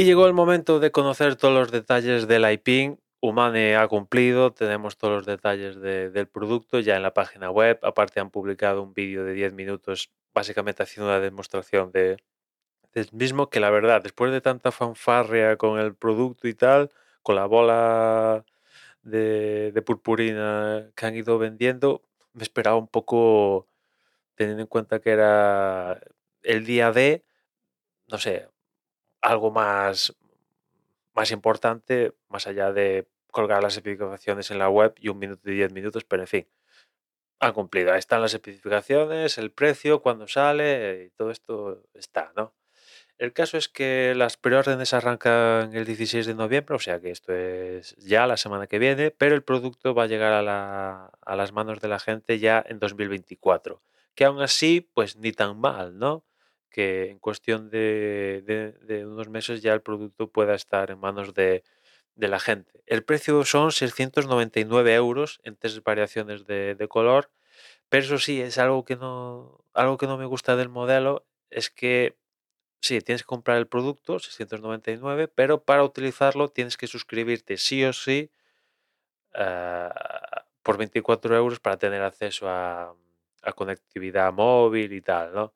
Y llegó el momento de conocer todos los detalles del iPin. Humane ha cumplido, tenemos todos los detalles del producto ya en la página web. Aparte han publicado un vídeo de 10 minutos básicamente haciendo una demostración de, del mismo que la verdad, después de tanta fanfarria con el producto y tal, con la bola de, de purpurina que han ido vendiendo, me esperaba un poco, teniendo en cuenta que era el día de, no sé, algo más, más importante, más allá de colgar las especificaciones en la web y un minuto y diez minutos, pero en fin, han cumplido. Ahí están las especificaciones, el precio, cuándo sale, y todo esto está, ¿no? El caso es que las preórdenes arrancan el 16 de noviembre, o sea que esto es ya la semana que viene, pero el producto va a llegar a, la- a las manos de la gente ya en 2024. Que aún así, pues ni tan mal, ¿no? Que en cuestión de, de- unos meses ya el producto pueda estar en manos de, la gente. El precio son 699 euros en tres variaciones de, de color, pero eso sí, es algo que no, algo que no me gusta del modelo, es que Sí, tienes que comprar el producto, 699, pero para utilizarlo tienes que suscribirte sí o sí ah, por 24 euros para tener acceso a, a conectividad móvil y tal, ¿no?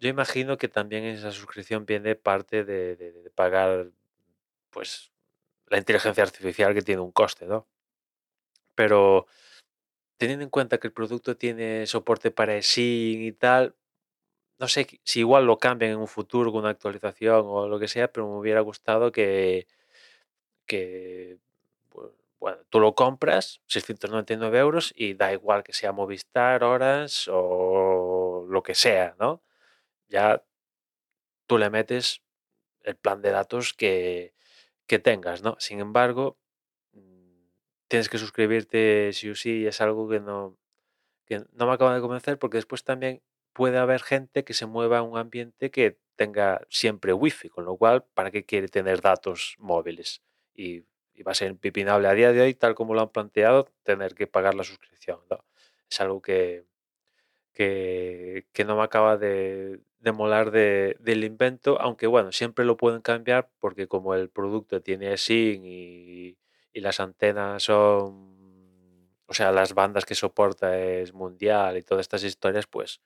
Yo imagino que también esa suscripción viene parte de, pagar, pues, la inteligencia artificial que tiene un coste, ¿no? Pero teniendo en cuenta que el producto tiene soporte para eSIM y tal, no sé si igual lo cambian en un futuro con una actualización o lo que sea, pero me hubiera gustado que, que bu- bueno, tú lo compras, 699 euros, y da igual que sea Movistar, Orange o lo que sea, ¿no? Ya tú le metes el plan de datos que, que tengas, ¿no? Sin embargo, mm, tienes que suscribirte sí o sí y es algo que no, que no me acaba de convencer porque después también puede haber gente que se mueva en un ambiente que tenga siempre wifi, con lo cual, ¿para qué quiere tener datos móviles? Y, y va a ser impepinable a día de hoy, tal como lo han planteado, tener que pagar la suscripción. Es algo que, que, no me acaba de, de molar de- del invento, aunque bueno, siempre lo pueden cambiar porque como el producto tiene SIM y, y las antenas son, o sea, las bandas que soporta es mundial y todas estas historias, pues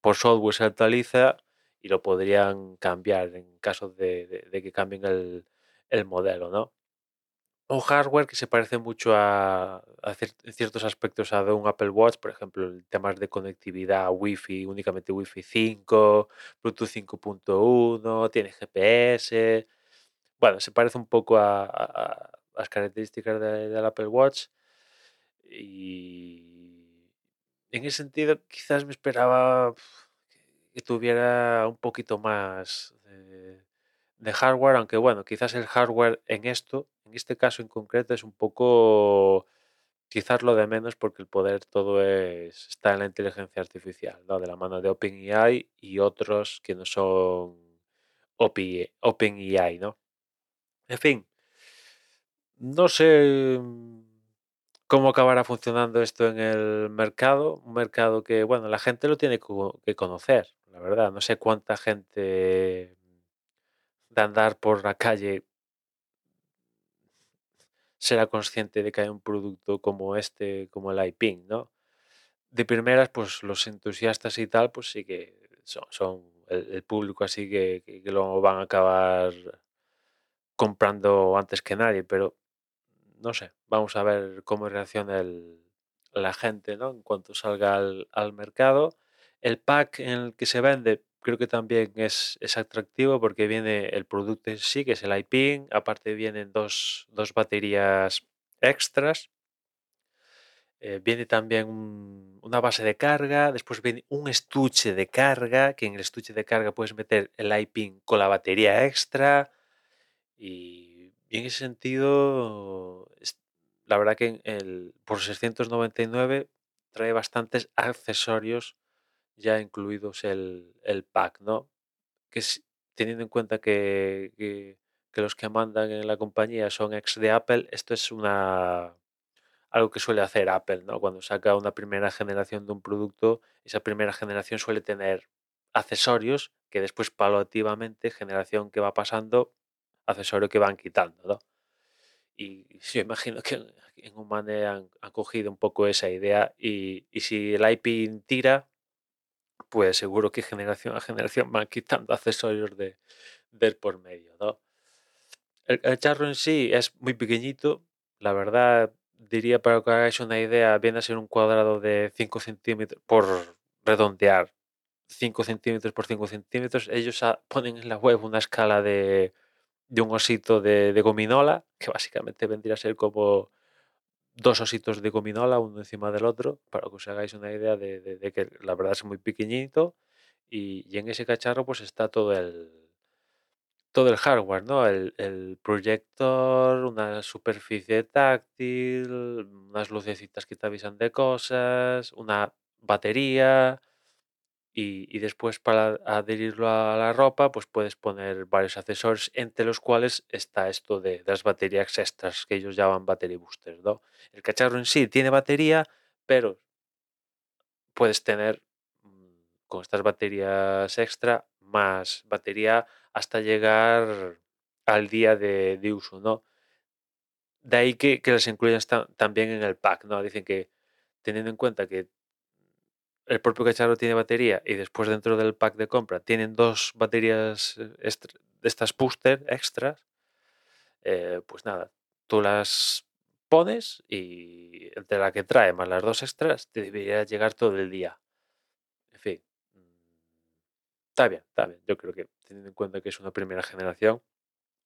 por software se actualiza y lo podrían cambiar en caso de, de- de que cambien el, el modelo, ¿no? Un hardware que se parece mucho a, a en ciertos aspectos a de un Apple Watch, por ejemplo, en temas de conectividad Wi-Fi, únicamente Wi-Fi 5, Bluetooth 5.1, tiene GPS. Bueno, se parece un poco a, las características de- del Apple Watch y en ese sentido quizás me esperaba que, tuviera un poquito más de, de hardware, aunque bueno, quizás el hardware en esto, en este caso en concreto, es un poco quizás lo de menos porque el poder todo es, está en la inteligencia artificial, ¿no? De la mano de OpenAI y otros que no son OpenAI, ¿no? En fin, no sé mm, cómo acabará funcionando esto en el mercado, un mercado que, bueno, la gente lo tiene que conocer, la verdad. No sé cuánta gente andar por la calle será consciente de que hay un producto como este, como el iPing, ¿no? De primeras, pues los entusiastas y tal, pues sí que son, el, público así que, que- lo van a acabar comprando antes que nadie, pero no sé, vamos a ver cómo reacciona el- la gente, ¿no? En cuanto salga al, al mercado. El pack en el que se vende creo que también es, es atractivo porque viene el producto en sí, que es el iPin, aparte vienen dos, dos baterías extras, eh, viene también un- una base de carga, después viene un estuche de carga, que en el estuche de carga puedes meter el iPin con la batería extra, y, y en ese sentido, la verdad que el, por 699 trae bastantes accesorios ya incluidos el, el pack, ¿no? Que es- teniendo en cuenta que, que- que los que mandan en la compañía son ex de Apple, esto es una algo que suele hacer Apple, ¿no? Cuando saca una primera generación de un producto, esa primera generación suele tener accesorios que después paulativamente, generación que va pasando, accesorio que van quitando, ¿no? Y yo imagino que en Humane han, han cogido un poco esa idea y, y si el IP tira, pues seguro que generación a generación van quitando accesorios de, del por medio. El, charro en sí es muy pequeñito, la verdad diría para que hagáis una idea, viene a ser un cuadrado de 5 centímetros, por redondear, 5 centímetros por 5 centímetros. Ellos ponen en la web una escala de, de un osito de, de gominola, que básicamente vendría a ser como dos ositos de gominola, uno encima del otro, para que os hagáis una idea de, que la verdad es muy pequeñito y, y en ese cacharro pues está todo el, todo el hardware, ¿no? El, el proyector, una superficie táctil, unas lucecitas que te avisan de cosas, una batería y, después para adherirlo a la ropa pues puedes poner varios accesorios entre los cuales está esto de, las baterías extras que ellos llaman battery boosters, ¿no? El cacharro en sí tiene batería, pero puedes tener mm, con estas baterías extra más batería hasta llegar al día de, de uso, ¿no? De ahí que, que las incluyan también en el pack, ¿no? Dicen que teniendo en cuenta que el propio cacharro tiene batería y después dentro del pack de compra tienen dos baterías eh, de estas booster extras, eh, pues nada, tú las pones y entre la que trae más las dos extras te debería llegar todo el día. En fin, mm, está bien, está bien. Yo creo que teniendo en cuenta que es una primera generación,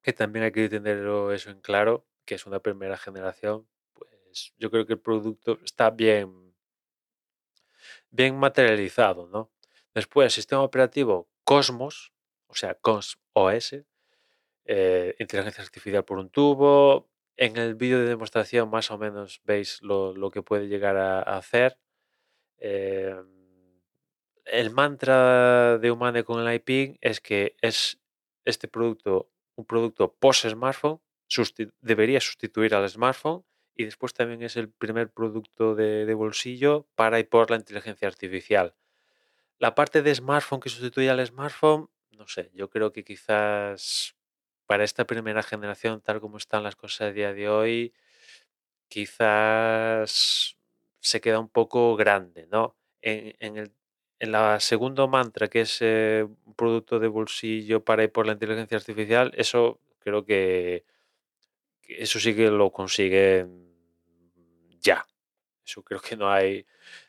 que también hay que tenerlo eso en claro, que es una primera generación, pues yo creo que el producto está bien, bien materializado, ¿no? Después, sistema operativo Cosmos, o sea, Cos OS, eh, inteligencia artificial por un tubo. En el vídeo de demostración más o menos veis lo, lo que puede llegar a, hacer. Em, el mantra de Humane con el iPing es que es este producto un producto post-smartphone, debería sustituir al smartphone y después también es el primer producto de, de bolsillo para y por la inteligencia artificial. La parte de smartphone que sustituye al smartphone, no sé, yo creo que quizás para esta primera generación, tal como están las cosas a día de hoy, quizás se queda un poco grande, ¿no? En, el en la segundo mantra, que es eh, un producto de bolsillo para ir por la inteligencia artificial, eso creo que eso sí que lo consiguen ya. Eso creo que no hay,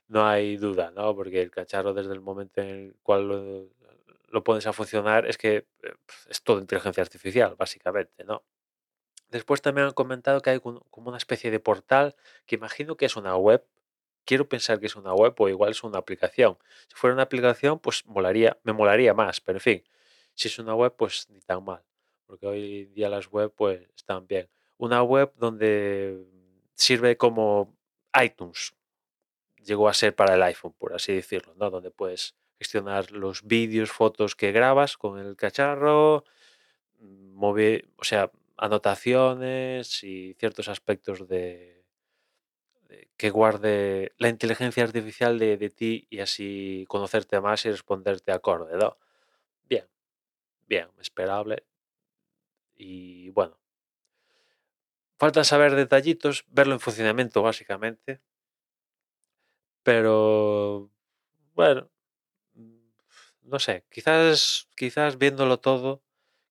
no hay duda, ¿no? Porque el cacharro desde el momento en el cual lo, pones a funcionar es que eh, es todo inteligencia artificial, básicamente, ¿no? Después también han comentado que hay como una especie de portal que imagino que es una web. Quiero pensar que es una web o igual es una aplicación. Si fuera una aplicación, pues molaría, me molaría más, pero en fin, si es una web, pues ni tan mal, porque hoy día las web pues están bien. Una web donde sirve como iTunes, llegó a ser para el iPhone, por así decirlo, ¿no? Donde puedes gestionar los vídeos, fotos que grabas con el cacharro, mm, mover, o sea, anotaciones y ciertos aspectos de, que guarde la inteligencia artificial de, de ti y así conocerte más y responderte acorde, ¿no? Bien, bien, esperable. Y bueno, falta saber detallitos, verlo en funcionamiento básicamente, pero bueno, mm, no sé, quizás, quizás viéndolo todo,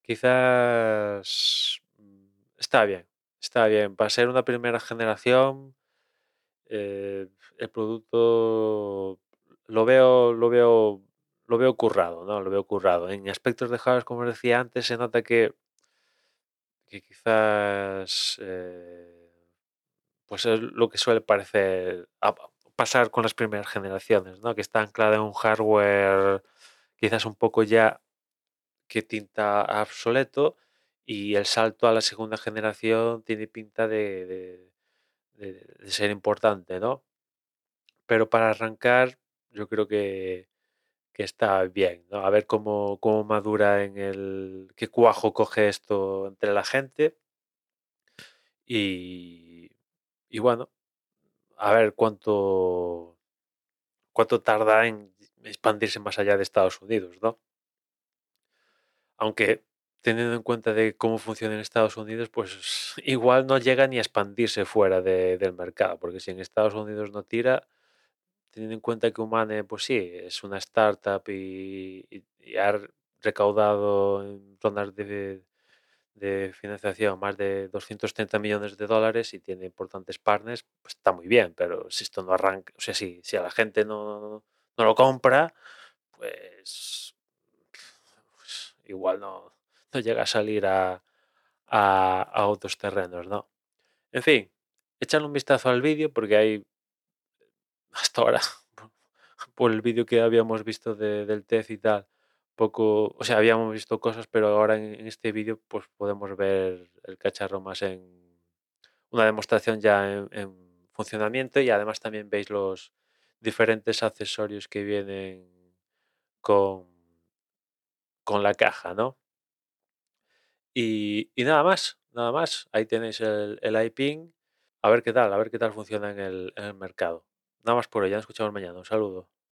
quizás mm, está bien, está bien. Para ser una primera generación, eh, el producto lo veo, lo veo, lo veo currado, ¿no? Lo veo currado. En aspectos de como decía antes, se nota que, que quizás eh, pues es lo que suele parecer pasar con las primeras generaciones, ¿no? Que está anclada en un hardware quizás un poco ya que tinta obsoleto y el salto a la segunda generación tiene pinta de- de ser importante, ¿no? Pero para arrancar, yo creo que, que está bien, ¿no? A ver cómo, cómo madura en el, qué cuajo coge esto entre la gente y, y bueno, a ver cuánto, cuánto tarda en expandirse más allá de Estados Unidos, ¿no? Aunque teniendo en cuenta de cómo funciona en Estados Unidos, pues igual no llega ni a expandirse fuera de- del mercado, porque si en Estados Unidos no tira, teniendo en cuenta que Humane, pues sí, es una startup y, ha recaudado en rondas de, de financiación más de 230 millones de dólares y tiene importantes partners, pues está muy bien, pero si esto no arranca, o sea, si, si a la gente no, no lo compra, pues, pues igual no, no llega a salir a, a, a otros terrenos, ¿no? En fin, echarle un vistazo al vídeo porque hay hasta ahora, por el vídeo que habíamos visto de- del test y tal, poco, o sea, habíamos visto cosas, pero ahora en, este vídeo pues podemos ver el cacharro más en una demostración ya en, en funcionamiento y además también veis los diferentes accesorios que vienen con, con la caja, ¿no? Y, y nada más, nada más. Ahí tenéis el, el iPing. A ver qué tal, a ver qué tal funciona en el mercado. Nada más por hoy, ya nos escuchamos mañana. Un saludo.